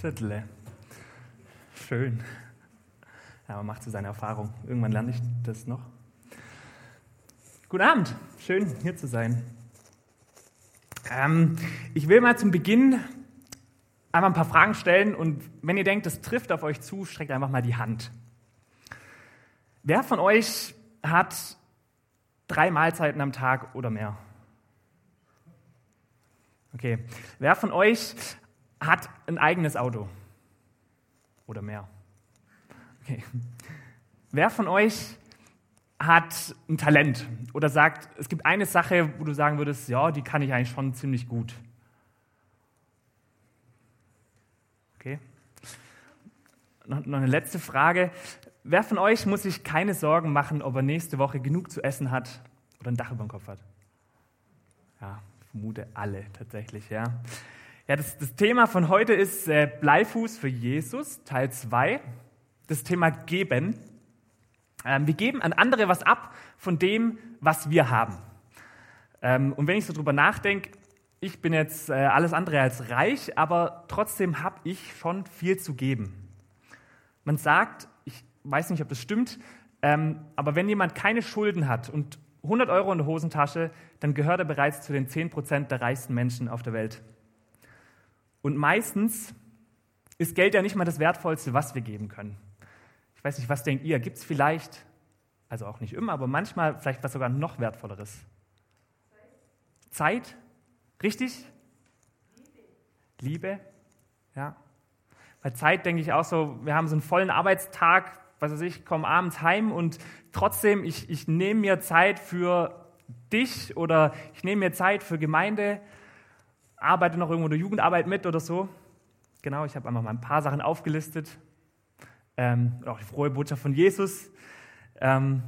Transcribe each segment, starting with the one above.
Viertel. Schön. Ja, man macht so seine Erfahrung. Irgendwann lerne ich das noch. Guten Abend, schön hier zu sein. Ähm, ich will mal zum Beginn einmal ein paar Fragen stellen und wenn ihr denkt, das trifft auf euch zu, streckt einfach mal die Hand. Wer von euch hat drei Mahlzeiten am Tag oder mehr? Okay. Wer von euch hat ein eigenes Auto? Oder mehr? Okay. Wer von euch hat ein Talent oder sagt, es gibt eine Sache, wo du sagen würdest, ja, die kann ich eigentlich schon ziemlich gut? Okay. Noch, noch eine letzte Frage. Wer von euch muss sich keine Sorgen machen, ob er nächste Woche genug zu essen hat oder ein Dach über dem Kopf hat? Ja, vermute alle tatsächlich, ja. Ja, das, das Thema von heute ist äh, Bleifuß für Jesus, Teil 2. Das Thema Geben. Ähm, wir geben an andere was ab von dem, was wir haben. Ähm, und wenn ich so drüber nachdenke, ich bin jetzt äh, alles andere als reich, aber trotzdem habe ich schon viel zu geben. Man sagt, ich weiß nicht, ob das stimmt, ähm, aber wenn jemand keine Schulden hat und 100 Euro in der Hosentasche, dann gehört er bereits zu den 10 Prozent der reichsten Menschen auf der Welt. Und meistens ist Geld ja nicht mal das Wertvollste, was wir geben können. Ich weiß nicht, was denkt ihr? Gibt es vielleicht, also auch nicht immer, aber manchmal vielleicht was sogar noch wertvolleres? Zeit? Richtig? Liebe. Liebe? Ja. Bei Zeit denke ich auch so, wir haben so einen vollen Arbeitstag, was weiß ich, komme abends heim und trotzdem, ich, ich nehme mir Zeit für dich oder ich nehme mir Zeit für Gemeinde, arbeite noch irgendwo in der Jugendarbeit mit oder so. Genau, ich habe einfach mal ein paar Sachen aufgelistet. Ähm, auch die frohe Botschaft von Jesus. Ähm,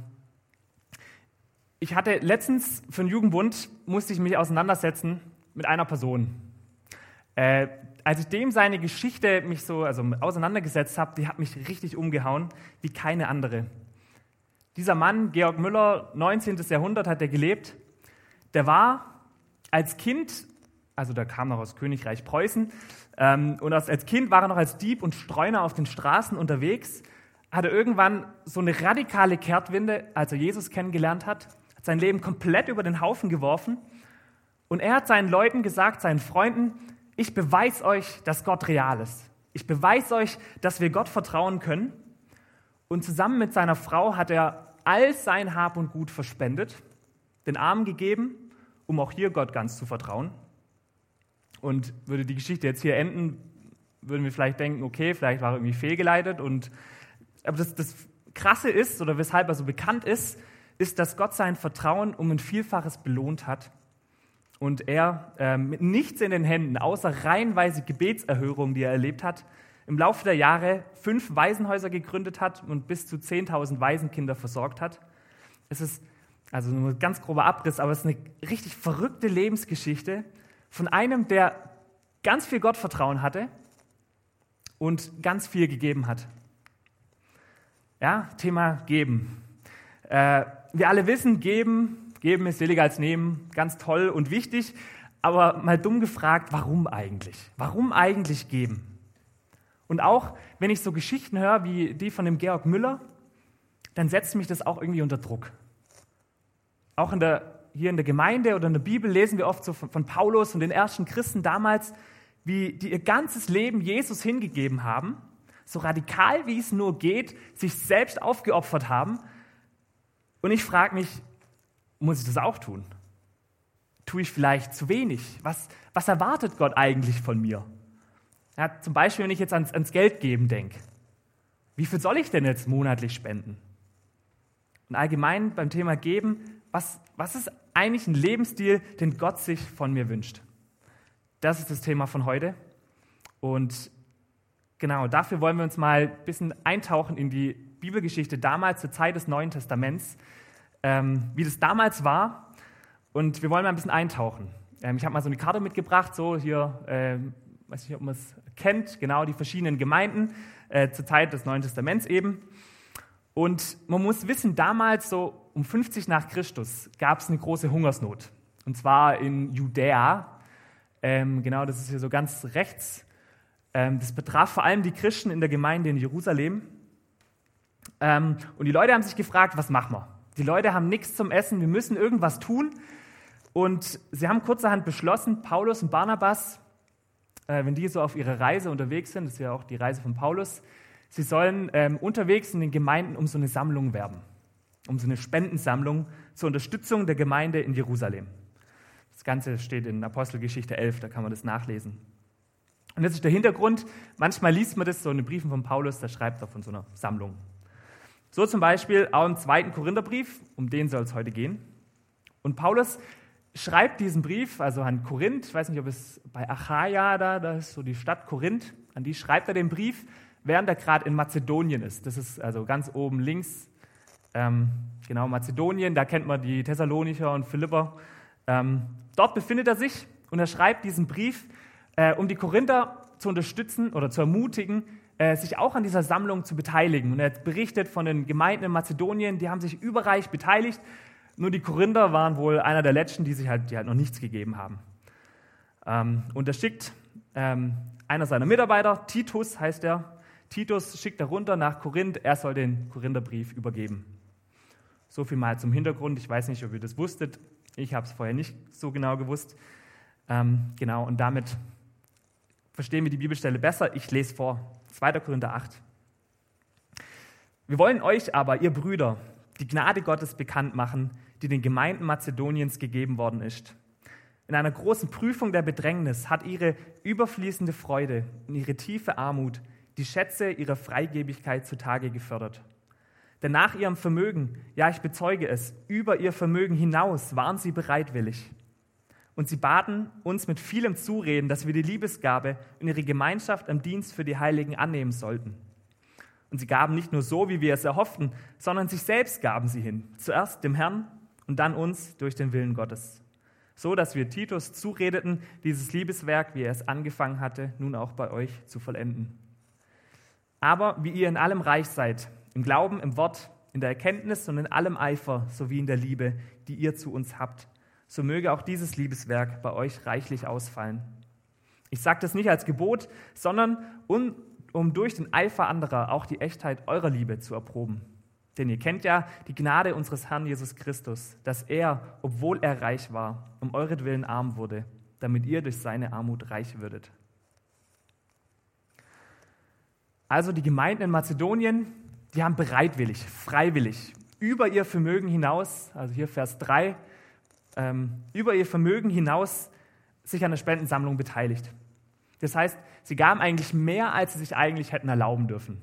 ich hatte letztens für den Jugendbund, musste ich mich auseinandersetzen mit einer Person. Äh, als ich dem seine Geschichte mich so also auseinandergesetzt habe, die hat mich richtig umgehauen, wie keine andere. Dieser Mann, Georg Müller, 19. Jahrhundert hat er gelebt, der war als Kind, also der kam noch aus Königreich Preußen, ähm, und als Kind war er noch als Dieb und Streuner auf den Straßen unterwegs, hat er irgendwann so eine radikale Kehrtwinde, als er Jesus kennengelernt hat, hat sein Leben komplett über den Haufen geworfen und er hat seinen Leuten gesagt, seinen Freunden, ich beweise euch, dass Gott real ist. Ich beweise euch, dass wir Gott vertrauen können. Und zusammen mit seiner Frau hat er all sein Hab und Gut verspendet, den Armen gegeben, um auch hier Gott ganz zu vertrauen. Und würde die Geschichte jetzt hier enden, würden wir vielleicht denken, okay, vielleicht war er irgendwie fehlgeleitet. Und, aber das, das Krasse ist, oder weshalb er so bekannt ist, ist, dass Gott sein Vertrauen um ein Vielfaches belohnt hat und er äh, mit nichts in den Händen, außer reihenweise Gebetserhörungen, die er erlebt hat, im Laufe der Jahre fünf Waisenhäuser gegründet hat und bis zu 10.000 Waisenkinder versorgt hat. Es ist also nur ein ganz grober Abriss, aber es ist eine richtig verrückte Lebensgeschichte von einem, der ganz viel Gottvertrauen hatte und ganz viel gegeben hat. Ja, Thema geben. Äh, wir alle wissen, geben Geben ist billiger als nehmen, ganz toll und wichtig. Aber mal dumm gefragt, warum eigentlich? Warum eigentlich geben? Und auch wenn ich so Geschichten höre wie die von dem Georg Müller, dann setzt mich das auch irgendwie unter Druck. Auch in der, hier in der Gemeinde oder in der Bibel lesen wir oft so von, von Paulus und den ersten Christen damals, wie die ihr ganzes Leben Jesus hingegeben haben, so radikal wie es nur geht, sich selbst aufgeopfert haben. Und ich frage mich, muss ich das auch tun? Tue ich vielleicht zu wenig? Was, was erwartet Gott eigentlich von mir? Ja, zum Beispiel, wenn ich jetzt ans, ans Geld geben denke. Wie viel soll ich denn jetzt monatlich spenden? Und allgemein beim Thema Geben, was, was ist eigentlich ein Lebensstil, den Gott sich von mir wünscht? Das ist das Thema von heute. Und genau, dafür wollen wir uns mal ein bisschen eintauchen in die Bibelgeschichte damals zur Zeit des Neuen Testaments ähm, wie das damals war. Und wir wollen mal ein bisschen eintauchen. Ähm, ich habe mal so eine Karte mitgebracht, so hier, äh, weiß nicht, ob man es kennt, genau die verschiedenen Gemeinden äh, zur Zeit des Neuen Testaments eben. Und man muss wissen, damals so um 50 nach Christus gab es eine große Hungersnot. Und zwar in Judäa. Ähm, genau, das ist hier so ganz rechts Ähm, das betraf vor allem die Christen in der Gemeinde in Jerusalem. Ähm, und die Leute haben sich gefragt, was machen wir? Die Leute haben nichts zum Essen, wir müssen irgendwas tun. Und sie haben kurzerhand beschlossen, Paulus und Barnabas, äh, wenn die so auf ihrer Reise unterwegs sind, das ist ja auch die Reise von Paulus, sie sollen ähm, unterwegs in den Gemeinden um so eine Sammlung werben, um so eine Spendensammlung zur Unterstützung der Gemeinde in Jerusalem. Das Ganze steht in Apostelgeschichte 11, da kann man das nachlesen. Und das ist der Hintergrund. Manchmal liest man das so in den Briefen von Paulus, da schreibt er von so einer Sammlung. So zum Beispiel auch im zweiten Korintherbrief, um den soll es heute gehen. Und Paulus schreibt diesen Brief, also an Korinth, ich weiß nicht, ob es bei Achaia da, da ist so die Stadt Korinth, an die schreibt er den Brief, während er gerade in Mazedonien ist. Das ist also ganz oben links, ähm, genau Mazedonien, da kennt man die Thessalonicher und Philipper. Ähm, dort befindet er sich und er schreibt diesen Brief, äh, um die Korinther zu unterstützen oder zu ermutigen, äh, sich auch an dieser Sammlung zu beteiligen. Und er berichtet von den Gemeinden in Mazedonien, die haben sich überreich beteiligt. Nur die Korinther waren wohl einer der letzten, die sich halt, die halt noch nichts gegeben haben. Ähm, und er schickt ähm, einer seiner Mitarbeiter, Titus heißt er, Titus schickt er runter nach Korinth, er soll den Korintherbrief übergeben. So viel mal zum Hintergrund. Ich weiß nicht, ob ihr das wusstet. Ich habe es vorher nicht so genau gewusst. Ähm, genau, und damit verstehen wir die Bibelstelle besser. Ich lese vor. 2. Korinther 8. Wir wollen euch aber, ihr Brüder, die Gnade Gottes bekannt machen, die den Gemeinden Mazedoniens gegeben worden ist. In einer großen Prüfung der Bedrängnis hat ihre überfließende Freude und ihre tiefe Armut die Schätze ihrer Freigebigkeit zutage gefördert. Denn nach ihrem Vermögen, ja ich bezeuge es, über ihr Vermögen hinaus waren sie bereitwillig. Und sie baten uns mit vielem Zureden, dass wir die Liebesgabe und ihre Gemeinschaft am Dienst für die Heiligen annehmen sollten. Und sie gaben nicht nur so, wie wir es erhofften, sondern sich selbst gaben sie hin. Zuerst dem Herrn und dann uns durch den Willen Gottes. So dass wir Titus zuredeten, dieses Liebeswerk, wie er es angefangen hatte, nun auch bei euch zu vollenden. Aber wie ihr in allem reich seid, im Glauben, im Wort, in der Erkenntnis und in allem Eifer sowie in der Liebe, die ihr zu uns habt, so möge auch dieses Liebeswerk bei euch reichlich ausfallen. Ich sage das nicht als Gebot, sondern um, um durch den Eifer anderer auch die Echtheit eurer Liebe zu erproben. Denn ihr kennt ja die Gnade unseres Herrn Jesus Christus, dass er, obwohl er reich war, um euretwillen arm wurde, damit ihr durch seine Armut reich würdet. Also die Gemeinden in Mazedonien, die haben bereitwillig, freiwillig, über ihr Vermögen hinaus, also hier Vers 3, ähm, über ihr Vermögen hinaus sich an der Spendensammlung beteiligt. Das heißt, sie gaben eigentlich mehr, als sie sich eigentlich hätten erlauben dürfen.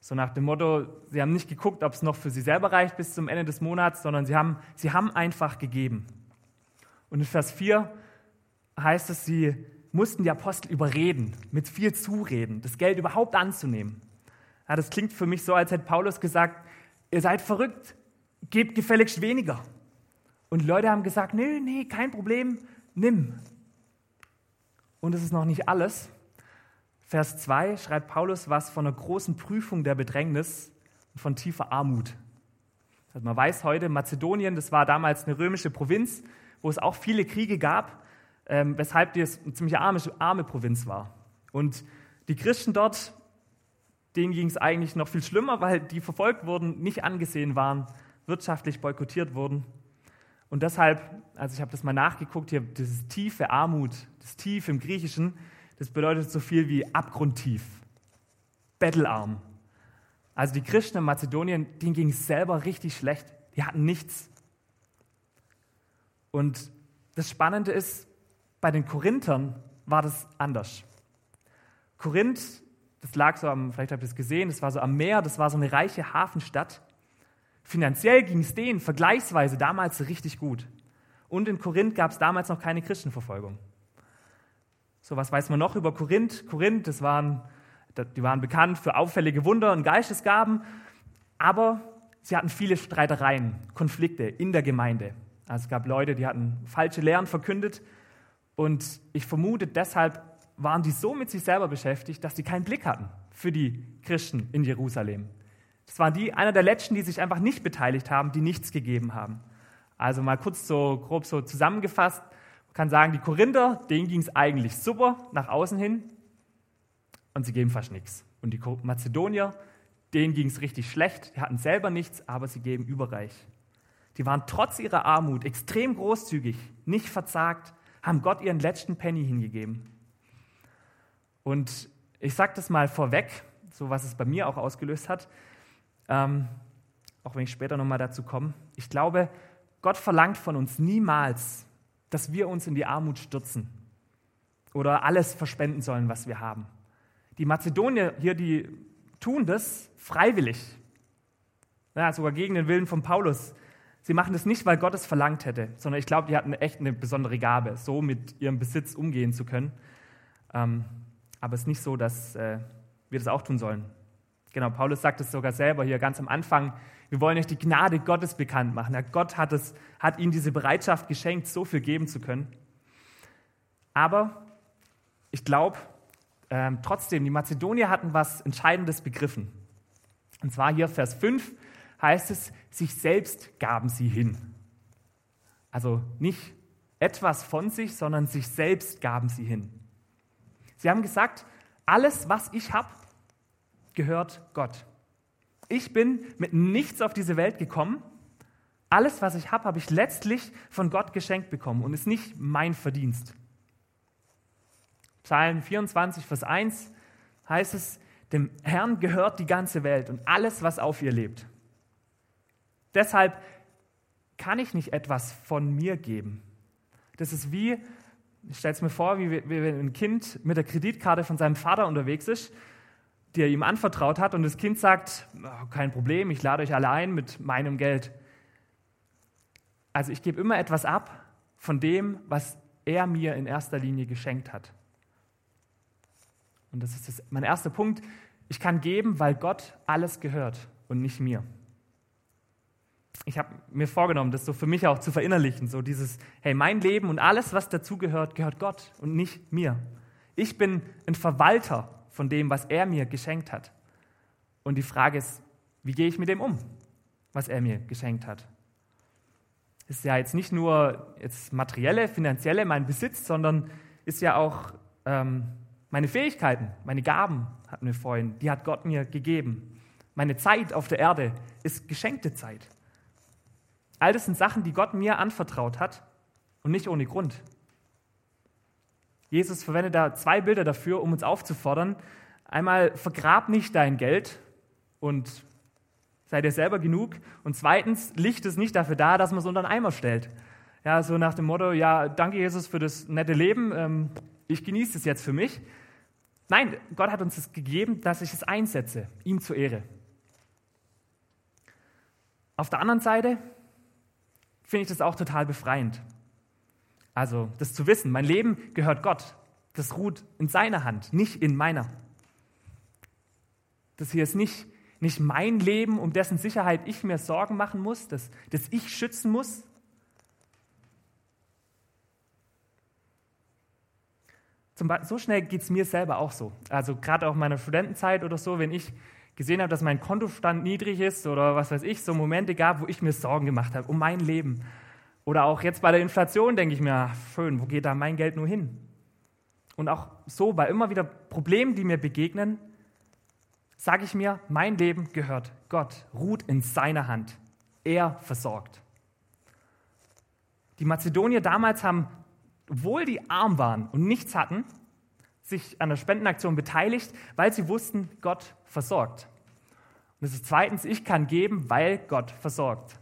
So nach dem Motto, sie haben nicht geguckt, ob es noch für sie selber reicht bis zum Ende des Monats, sondern sie haben, sie haben einfach gegeben. Und in Vers 4 heißt es, sie mussten die Apostel überreden, mit viel Zureden, das Geld überhaupt anzunehmen. Ja, das klingt für mich so, als hätte Paulus gesagt, ihr seid verrückt, gebt gefälligst weniger. Und Leute haben gesagt, nee, nee, kein Problem, nimm. Und es ist noch nicht alles. Vers 2 schreibt Paulus was von einer großen Prüfung der Bedrängnis und von tiefer Armut. Also man weiß heute, Mazedonien, das war damals eine römische Provinz, wo es auch viele Kriege gab, ähm, weshalb die eine ziemlich arme, arme Provinz war. Und die Christen dort, denen ging es eigentlich noch viel schlimmer, weil die verfolgt wurden, nicht angesehen waren, wirtschaftlich boykottiert wurden. Und deshalb, also ich habe das mal nachgeguckt, hier dieses tiefe Armut, das Tief im Griechischen, das bedeutet so viel wie abgrundtief, bettelarm. Also die Christen in Mazedonien, denen ging es selber richtig schlecht. Die hatten nichts. Und das Spannende ist, bei den Korinthern war das anders. Korinth, das lag so am, vielleicht habt ihr es gesehen, das war so am Meer, das war so eine reiche Hafenstadt. Finanziell ging es denen vergleichsweise damals richtig gut. Und in Korinth gab es damals noch keine Christenverfolgung. So, was weiß man noch über Korinth? Korinth, das waren, die waren bekannt für auffällige Wunder und Geistesgaben, aber sie hatten viele Streitereien, Konflikte in der Gemeinde. Also es gab Leute, die hatten falsche Lehren verkündet und ich vermute, deshalb waren die so mit sich selber beschäftigt, dass sie keinen Blick hatten für die Christen in Jerusalem. Das waren die, einer der letzten, die sich einfach nicht beteiligt haben, die nichts gegeben haben. Also mal kurz so grob so zusammengefasst, man kann sagen, die Korinther, denen ging es eigentlich super nach außen hin. und sie geben fast nichts. Und die Mazedonier, denen ging es richtig schlecht, die hatten selber nichts, aber sie geben überreich. Die waren trotz ihrer Armut extrem großzügig, nicht verzagt, haben Gott ihren letzten Penny hingegeben. Und ich sage das mal vorweg, so was es bei mir auch ausgelöst hat, ähm, auch wenn ich später nochmal dazu komme. Ich glaube, Gott verlangt von uns niemals, dass wir uns in die Armut stürzen oder alles verspenden sollen, was wir haben. Die Mazedonier hier, die tun das freiwillig. Ja, sogar gegen den Willen von Paulus. Sie machen das nicht, weil Gott es verlangt hätte, sondern ich glaube, die hatten echt eine besondere Gabe, so mit ihrem Besitz umgehen zu können. Ähm, aber es ist nicht so, dass äh, wir das auch tun sollen. Genau, Paulus sagt es sogar selber hier ganz am Anfang. Wir wollen euch die Gnade Gottes bekannt machen. Ja, Gott hat, es, hat ihnen diese Bereitschaft geschenkt, so viel geben zu können. Aber ich glaube, ähm, trotzdem, die Mazedonier hatten was Entscheidendes begriffen. Und zwar hier Vers 5 heißt es, sich selbst gaben sie hin. Also nicht etwas von sich, sondern sich selbst gaben sie hin. Sie haben gesagt, alles, was ich habe, gehört Gott. Ich bin mit nichts auf diese Welt gekommen. Alles, was ich habe, habe ich letztlich von Gott geschenkt bekommen und ist nicht mein Verdienst. Psalm 24, Vers 1 heißt es, dem Herrn gehört die ganze Welt und alles, was auf ihr lebt. Deshalb kann ich nicht etwas von mir geben. Das ist wie, ich es mir vor, wie wenn ein Kind mit der Kreditkarte von seinem Vater unterwegs ist, die er ihm anvertraut hat, und das Kind sagt, oh, kein Problem, ich lade euch alle ein mit meinem Geld. Also ich gebe immer etwas ab von dem, was er mir in erster Linie geschenkt hat. Und das ist das, mein erster Punkt. Ich kann geben, weil Gott alles gehört und nicht mir ich habe mir vorgenommen, das so für mich auch zu verinnerlichen, so dieses, hey, mein Leben und alles, was dazugehört, gehört Gott und nicht mir. Ich bin ein Verwalter von dem, was er mir geschenkt hat. Und die Frage ist, wie gehe ich mit dem um, was er mir geschenkt hat? Ist ja jetzt nicht nur jetzt materielle, finanzielle, mein Besitz, sondern ist ja auch ähm, meine Fähigkeiten, meine Gaben, hatten wir vorhin, die hat Gott mir gegeben. Meine Zeit auf der Erde ist geschenkte Zeit. All das sind Sachen, die Gott mir anvertraut hat und nicht ohne Grund. Jesus verwendet da zwei Bilder dafür, um uns aufzufordern. Einmal, vergrab nicht dein Geld und sei dir selber genug. Und zweitens, Licht ist nicht dafür da, dass man es unter einen Eimer stellt. Ja, so nach dem Motto, ja, danke Jesus für das nette Leben, ähm, ich genieße es jetzt für mich. Nein, Gott hat uns es gegeben, dass ich es einsetze, ihm zur Ehre. Auf der anderen Seite, finde ich das auch total befreiend. Also das zu wissen, mein Leben gehört Gott. Das ruht in seiner Hand, nicht in meiner. Das hier ist nicht, nicht mein Leben, um dessen Sicherheit ich mir Sorgen machen muss, das, das ich schützen muss. Zum so schnell geht es mir selber auch so. Also gerade auch in meiner Studentenzeit oder so, wenn ich gesehen habe, dass mein Kontostand niedrig ist oder was weiß ich, so Momente gab, wo ich mir Sorgen gemacht habe um mein Leben. Oder auch jetzt bei der Inflation denke ich mir, schön, wo geht da mein Geld nur hin? Und auch so bei immer wieder Problemen, die mir begegnen, sage ich mir, mein Leben gehört Gott, ruht in seiner Hand. Er versorgt. Die Mazedonier damals haben, obwohl die arm waren und nichts hatten, sich an der Spendenaktion beteiligt, weil sie wussten, Gott versorgt. Und das ist zweitens, ich kann geben, weil Gott versorgt.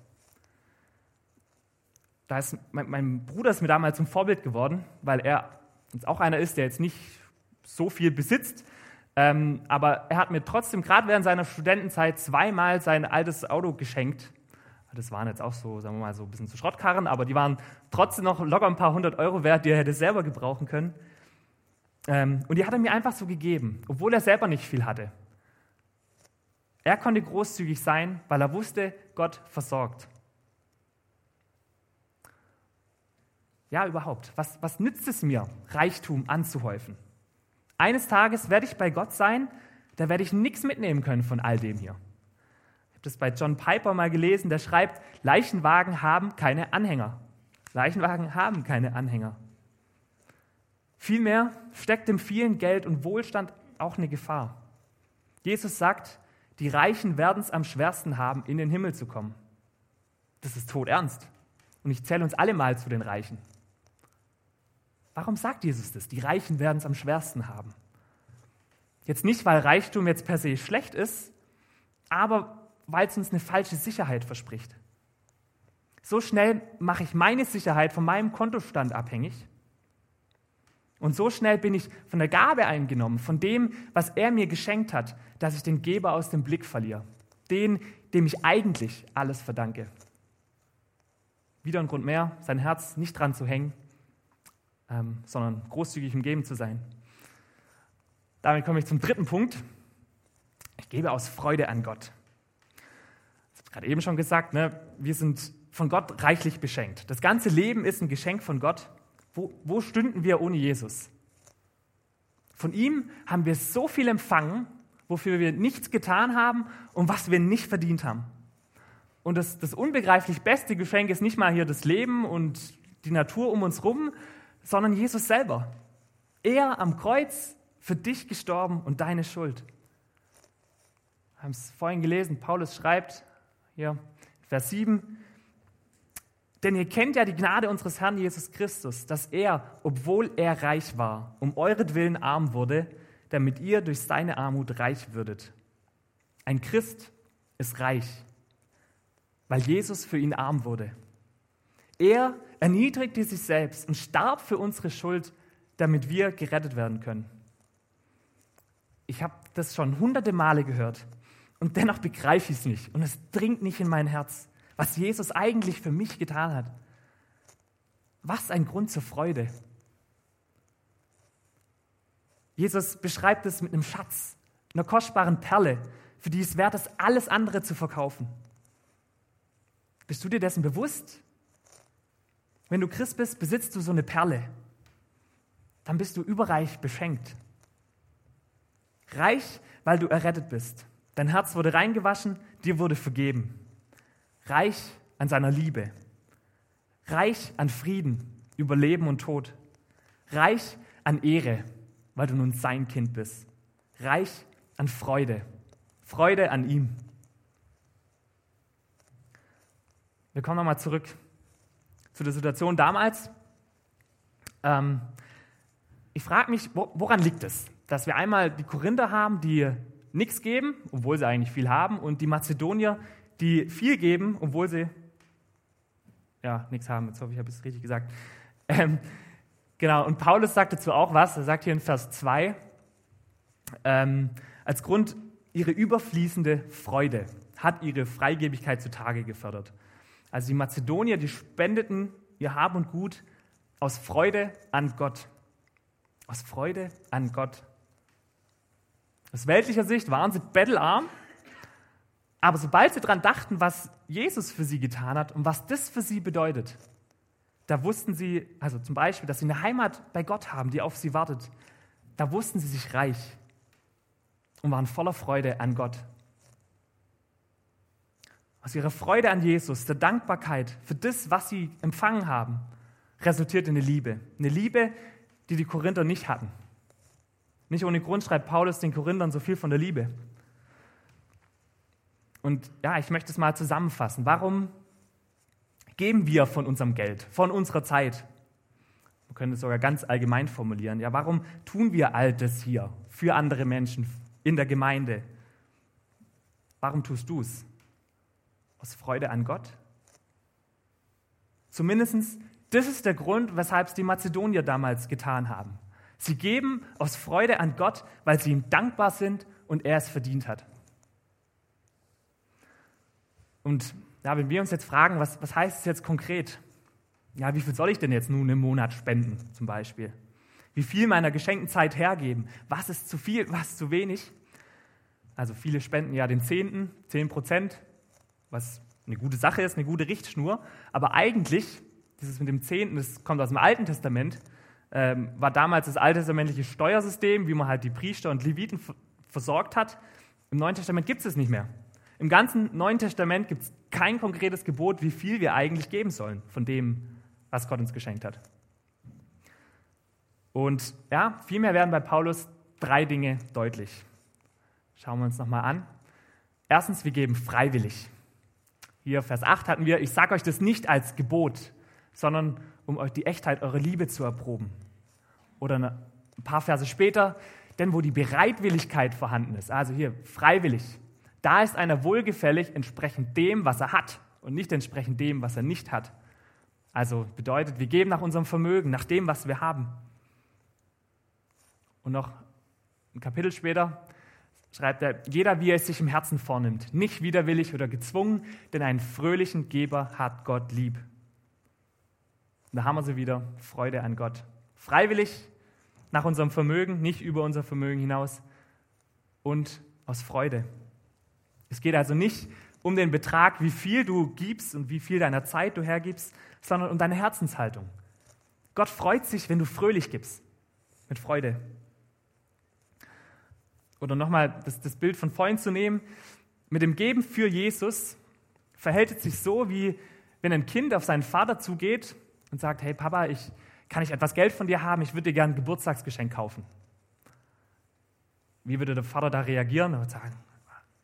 Da ist, mein, mein Bruder ist mir damals zum Vorbild geworden, weil er jetzt auch einer ist, der jetzt nicht so viel besitzt, ähm, aber er hat mir trotzdem gerade während seiner Studentenzeit zweimal sein altes Auto geschenkt. Das waren jetzt auch so, sagen wir mal, so ein bisschen zu Schrottkarren, aber die waren trotzdem noch locker ein paar hundert Euro wert, die er hätte selber gebrauchen können. Ähm, und die hat er mir einfach so gegeben, obwohl er selber nicht viel hatte. Er konnte großzügig sein, weil er wusste, Gott versorgt. Ja, überhaupt. Was, was nützt es mir, Reichtum anzuhäufen? Eines Tages werde ich bei Gott sein, da werde ich nichts mitnehmen können von all dem hier. Ich habe das bei John Piper mal gelesen, der schreibt, Leichenwagen haben keine Anhänger. Leichenwagen haben keine Anhänger. Vielmehr steckt im vielen Geld und Wohlstand auch eine Gefahr. Jesus sagt, die Reichen werden es am schwersten haben, in den Himmel zu kommen. Das ist todernst. Und ich zähle uns alle mal zu den Reichen. Warum sagt Jesus das? Die Reichen werden es am schwersten haben. Jetzt nicht, weil Reichtum jetzt per se schlecht ist, aber weil es uns eine falsche Sicherheit verspricht. So schnell mache ich meine Sicherheit von meinem Kontostand abhängig. Und so schnell bin ich von der Gabe eingenommen, von dem, was er mir geschenkt hat, dass ich den Geber aus dem Blick verliere. Den, dem ich eigentlich alles verdanke. Wieder ein Grund mehr, sein Herz nicht dran zu hängen, ähm, sondern großzügig im Geben zu sein. Damit komme ich zum dritten Punkt. Ich gebe aus Freude an Gott. Ich habe gerade eben schon gesagt, ne, wir sind von Gott reichlich beschenkt. Das ganze Leben ist ein Geschenk von Gott. Wo, wo stünden wir ohne Jesus? Von ihm haben wir so viel empfangen, wofür wir nichts getan haben und was wir nicht verdient haben. Und das, das unbegreiflich beste Geschenk ist nicht mal hier das Leben und die Natur um uns rum, sondern Jesus selber. Er am Kreuz für dich gestorben und deine Schuld. Wir haben es vorhin gelesen, Paulus schreibt hier, Vers 7, denn ihr kennt ja die Gnade unseres Herrn Jesus Christus, dass er, obwohl er reich war, um euretwillen arm wurde, damit ihr durch seine Armut reich würdet. Ein Christ ist reich, weil Jesus für ihn arm wurde. Er erniedrigte sich selbst und starb für unsere Schuld, damit wir gerettet werden können. Ich habe das schon hunderte Male gehört und dennoch begreife ich es nicht und es dringt nicht in mein Herz, was Jesus eigentlich für mich getan hat. Was ein Grund zur Freude. Jesus beschreibt es mit einem Schatz, einer kostbaren Perle, für die es wert ist, alles andere zu verkaufen. Bist du dir dessen bewusst? Wenn du Christ bist, besitzt du so eine Perle. Dann bist du überreich beschenkt. Reich, weil du errettet bist. Dein Herz wurde reingewaschen, dir wurde vergeben. Reich an seiner Liebe. Reich an Frieden über Leben und Tod. Reich an Ehre, weil du nun sein Kind bist. Reich an Freude. Freude an ihm. Wir kommen nochmal zurück zu der Situation damals. Ähm, ich frage mich, woran liegt es, dass wir einmal die Korinther haben, die nichts geben, obwohl sie eigentlich viel haben, und die Mazedonier, die viel geben, obwohl sie ja nichts haben. Jetzt hoffe ich, ich habe es richtig gesagt. Ähm, genau, und Paulus sagt dazu auch was. Er sagt hier in Vers 2, ähm, als Grund ihre überfließende Freude hat ihre Freigebigkeit zutage gefördert. Also die Mazedonier, die spendeten ihr Hab und Gut aus Freude an Gott. Aus Freude an Gott. Aus weltlicher Sicht waren sie bettelarm, aber sobald sie daran dachten, was Jesus für sie getan hat und was das für sie bedeutet, da wussten sie, also zum Beispiel, dass sie eine Heimat bei Gott haben, die auf sie wartet, da wussten sie sich reich und waren voller Freude an Gott. Aus ihrer Freude an Jesus, der Dankbarkeit für das, was sie empfangen haben, resultiert in eine Liebe. Eine Liebe, die die Korinther nicht hatten. Nicht ohne Grund schreibt Paulus den Korinthern so viel von der Liebe. Und ja, ich möchte es mal zusammenfassen. Warum geben wir von unserem Geld, von unserer Zeit? Wir können es sogar ganz allgemein formulieren. Ja, warum tun wir all das hier für andere Menschen in der Gemeinde? Warum tust du es? Aus Freude an Gott? Zumindest, das ist der Grund, weshalb es die Mazedonier damals getan haben. Sie geben aus Freude an Gott, weil sie ihm dankbar sind und er es verdient hat. Und ja, wenn wir uns jetzt fragen, was, was heißt es jetzt konkret? Ja, wie viel soll ich denn jetzt nun im Monat spenden, zum Beispiel? Wie viel meiner geschenkten Zeit hergeben? Was ist zu viel, was zu wenig? Also viele spenden ja den Zehnten, zehn Prozent, was eine gute Sache ist, eine gute Richtschnur. Aber eigentlich, dieses mit dem Zehnten, das kommt aus dem Alten Testament, ähm, war damals das alttestamentliche Steuersystem, wie man halt die Priester und Leviten versorgt hat. Im Neuen Testament gibt es es nicht mehr. Im ganzen Neuen Testament gibt es kein konkretes Gebot, wie viel wir eigentlich geben sollen von dem, was Gott uns geschenkt hat. Und ja, vielmehr werden bei Paulus drei Dinge deutlich. Schauen wir uns nochmal an. Erstens, wir geben freiwillig. Hier Vers 8 hatten wir, ich sage euch das nicht als Gebot, sondern um euch die Echtheit eurer Liebe zu erproben. Oder ein paar Verse später, denn wo die Bereitwilligkeit vorhanden ist, also hier freiwillig, da ist einer wohlgefällig entsprechend dem, was er hat und nicht entsprechend dem, was er nicht hat. Also bedeutet, wir geben nach unserem Vermögen, nach dem, was wir haben. Und noch ein Kapitel später schreibt er, jeder, wie er es sich im Herzen vornimmt, nicht widerwillig oder gezwungen, denn einen fröhlichen Geber hat Gott lieb. Und da haben wir sie wieder, Freude an Gott. Freiwillig, nach unserem Vermögen, nicht über unser Vermögen hinaus und aus Freude. Es geht also nicht um den Betrag, wie viel du gibst und wie viel deiner Zeit du hergibst, sondern um deine Herzenshaltung. Gott freut sich, wenn du fröhlich gibst, mit Freude. Oder nochmal das, das Bild von vorhin zu nehmen, mit dem Geben für Jesus verhält es sich so, wie wenn ein Kind auf seinen Vater zugeht und sagt, hey Papa, ich, kann ich etwas Geld von dir haben? Ich würde dir gerne ein Geburtstagsgeschenk kaufen. Wie würde der Vater da reagieren? Er würde sagen,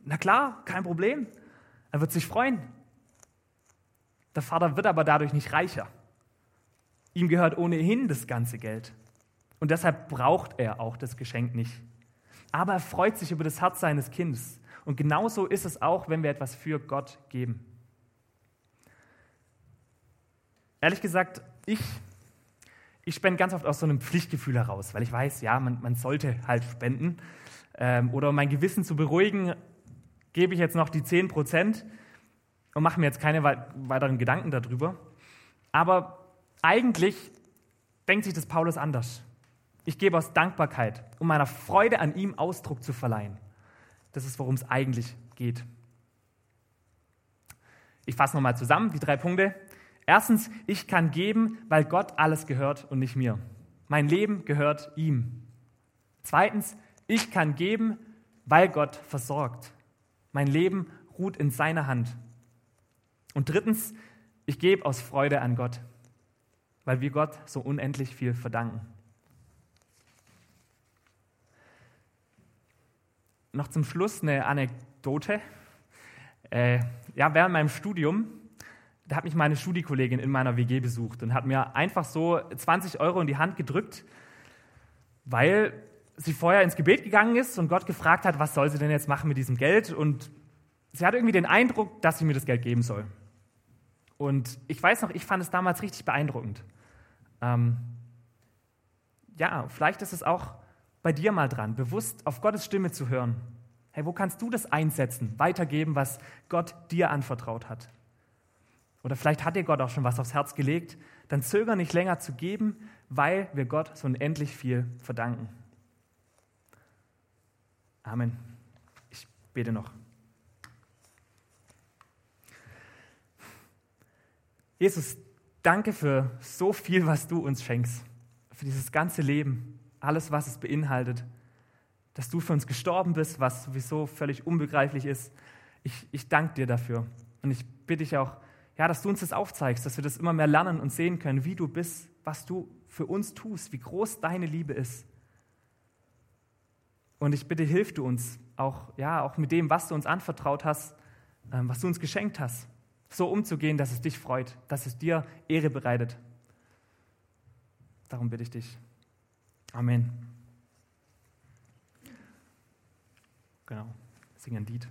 na klar, kein Problem. Er wird sich freuen. Der Vater wird aber dadurch nicht reicher. Ihm gehört ohnehin das ganze Geld. Und deshalb braucht er auch das Geschenk nicht aber er freut sich über das Herz seines Kindes. Und genauso ist es auch, wenn wir etwas für Gott geben. Ehrlich gesagt, ich, ich spende ganz oft aus so einem Pflichtgefühl heraus, weil ich weiß, ja, man, man sollte halt spenden. Ähm, oder um mein Gewissen zu beruhigen, gebe ich jetzt noch die 10 Prozent und mache mir jetzt keine weiteren Gedanken darüber. Aber eigentlich denkt sich das Paulus anders. Ich gebe aus Dankbarkeit, um meiner Freude an ihm Ausdruck zu verleihen. Das ist, worum es eigentlich geht. Ich fasse nochmal zusammen, die drei Punkte. Erstens, ich kann geben, weil Gott alles gehört und nicht mir. Mein Leben gehört ihm. Zweitens, ich kann geben, weil Gott versorgt. Mein Leben ruht in seiner Hand. Und drittens, ich gebe aus Freude an Gott, weil wir Gott so unendlich viel verdanken. noch zum Schluss eine Anekdote. Äh, ja, während meinem Studium, da hat mich meine Studiekollegin in meiner WG besucht und hat mir einfach so 20 Euro in die Hand gedrückt, weil sie vorher ins Gebet gegangen ist und Gott gefragt hat, was soll sie denn jetzt machen mit diesem Geld? Und sie hatte irgendwie den Eindruck, dass sie mir das Geld geben soll. Und ich weiß noch, ich fand es damals richtig beeindruckend. Ähm, ja, vielleicht ist es auch bei dir mal dran, bewusst auf Gottes Stimme zu hören. Hey, wo kannst du das einsetzen, weitergeben, was Gott dir anvertraut hat? Oder vielleicht hat dir Gott auch schon was aufs Herz gelegt. Dann zöger nicht länger zu geben, weil wir Gott so unendlich viel verdanken. Amen. Ich bete noch. Jesus, danke für so viel, was du uns schenkst, für dieses ganze Leben alles, was es beinhaltet, dass du für uns gestorben bist, was sowieso völlig unbegreiflich ist. Ich, ich danke dir dafür. Und ich bitte dich auch, ja, dass du uns das aufzeigst, dass wir das immer mehr lernen und sehen können, wie du bist, was du für uns tust, wie groß deine Liebe ist. Und ich bitte, hilf du uns auch, ja, auch mit dem, was du uns anvertraut hast, ähm, was du uns geschenkt hast, so umzugehen, dass es dich freut, dass es dir Ehre bereitet. Darum bitte ich dich. Amen. Genau, singen ein Lied.